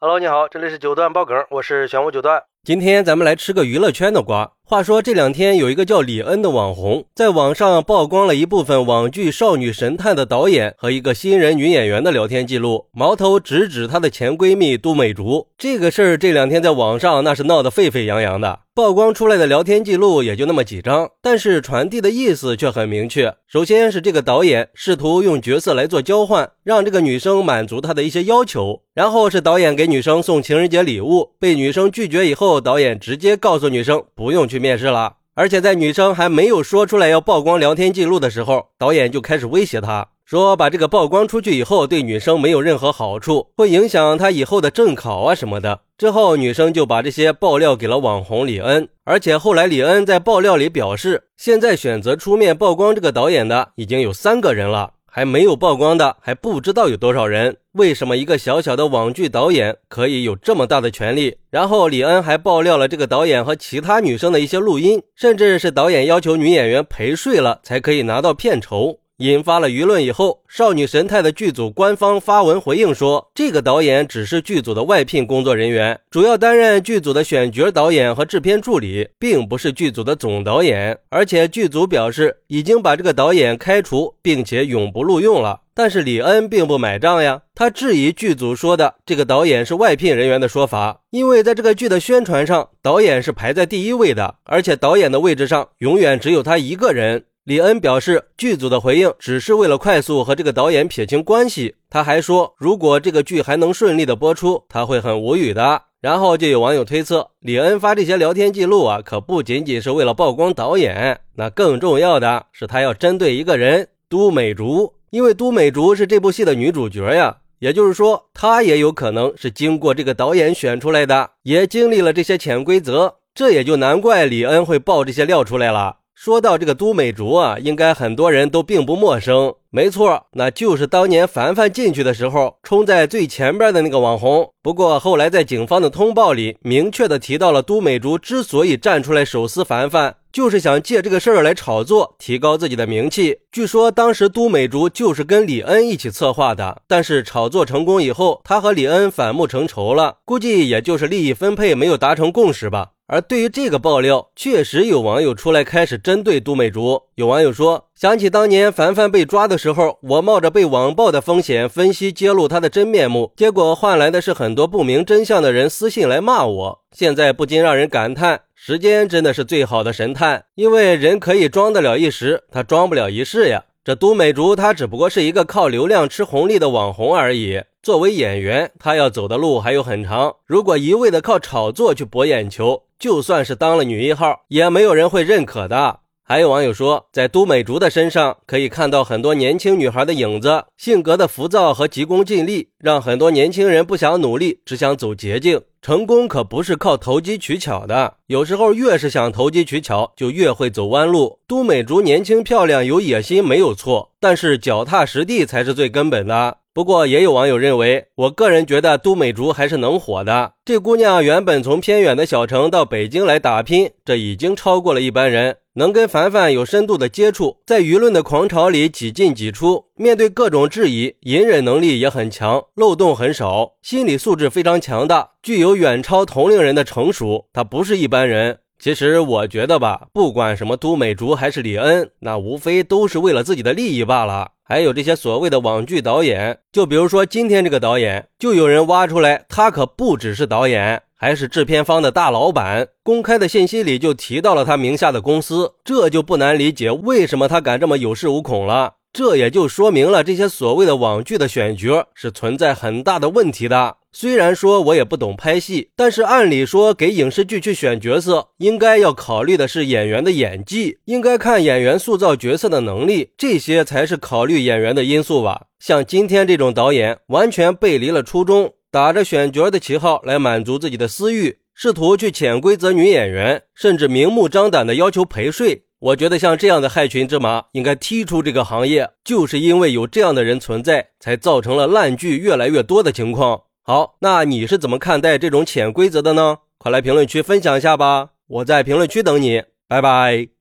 Hello，你好，这里是九段爆梗，我是玄武九段。今天咱们来吃个娱乐圈的瓜。话说这两天有一个叫李恩的网红，在网上曝光了一部分网剧《少女神探》的导演和一个新人女演员的聊天记录，矛头直指她的前闺蜜都美竹。这个事儿这两天在网上那是闹得沸沸扬扬的。曝光出来的聊天记录也就那么几张，但是传递的意思却很明确。首先是这个导演试图用角色来做交换，让这个女生满足他的一些要求。然后是导演给女生送情人节礼物，被女生拒绝以后，导演直接告诉女生不用去面试了。而且在女生还没有说出来要曝光聊天记录的时候，导演就开始威胁她。说把这个曝光出去以后，对女生没有任何好处，会影响她以后的正考啊什么的。之后女生就把这些爆料给了网红李恩，而且后来李恩在爆料里表示，现在选择出面曝光这个导演的已经有三个人了，还没有曝光的还不知道有多少人。为什么一个小小的网剧导演可以有这么大的权利？然后李恩还爆料了这个导演和其他女生的一些录音，甚至是导演要求女演员陪睡了才可以拿到片酬。引发了舆论以后，《少女神探》的剧组官方发文回应说，这个导演只是剧组的外聘工作人员，主要担任剧组的选角导演和制片助理，并不是剧组的总导演。而且剧组表示已经把这个导演开除，并且永不录用了。但是李恩并不买账呀，他质疑剧组说的这个导演是外聘人员的说法，因为在这个剧的宣传上，导演是排在第一位的，而且导演的位置上永远只有他一个人。李恩表示，剧组的回应只是为了快速和这个导演撇清关系。他还说，如果这个剧还能顺利的播出，他会很无语的。然后就有网友推测，李恩发这些聊天记录啊，可不仅仅是为了曝光导演，那更重要的是他要针对一个人——都美竹，因为都美竹是这部戏的女主角呀。也就是说，她也有可能是经过这个导演选出来的，也经历了这些潜规则。这也就难怪李恩会爆这些料出来了。说到这个都美竹啊，应该很多人都并不陌生。没错，那就是当年凡凡进去的时候冲在最前边的那个网红。不过后来在警方的通报里明确的提到了，都美竹之所以站出来手撕凡凡，就是想借这个事儿来炒作，提高自己的名气。据说当时都美竹就是跟李恩一起策划的，但是炒作成功以后，他和李恩反目成仇了，估计也就是利益分配没有达成共识吧。而对于这个爆料，确实有网友出来开始针对都美竹。有网友说，想起当年凡凡被抓的时候，我冒着被网暴的风险分析揭露他的真面目，结果换来的是很多不明真相的人私信来骂我。现在不禁让人感叹，时间真的是最好的神探，因为人可以装得了一时，他装不了一世呀。这都美竹，他只不过是一个靠流量吃红利的网红而已。作为演员，他要走的路还有很长。如果一味的靠炒作去博眼球，就算是当了女一号，也没有人会认可的。还有网友说，在都美竹的身上可以看到很多年轻女孩的影子，性格的浮躁和急功近利，让很多年轻人不想努力，只想走捷径。成功可不是靠投机取巧的，有时候越是想投机取巧，就越会走弯路。都美竹年轻漂亮，有野心没有错，但是脚踏实地才是最根本的。不过也有网友认为，我个人觉得都美竹还是能火的。这姑娘原本从偏远的小城到北京来打拼，这已经超过了一般人。能跟凡凡有深度的接触，在舆论的狂潮里几进几出，面对各种质疑，隐忍能力也很强，漏洞很少，心理素质非常强大，具有远超同龄人的成熟。他不是一般人。其实我觉得吧，不管什么都美竹还是李恩，那无非都是为了自己的利益罢了。还有这些所谓的网剧导演，就比如说今天这个导演，就有人挖出来，他可不只是导演。还是制片方的大老板，公开的信息里就提到了他名下的公司，这就不难理解为什么他敢这么有恃无恐了。这也就说明了这些所谓的网剧的选角是存在很大的问题的。虽然说我也不懂拍戏，但是按理说给影视剧去选角色，应该要考虑的是演员的演技，应该看演员塑造角色的能力，这些才是考虑演员的因素吧。像今天这种导演，完全背离了初衷。打着选角的旗号来满足自己的私欲，试图去潜规则女演员，甚至明目张胆的要求陪睡。我觉得像这样的害群之马应该踢出这个行业，就是因为有这样的人存在，才造成了烂剧越来越多的情况。好，那你是怎么看待这种潜规则的呢？快来评论区分享一下吧，我在评论区等你，拜拜。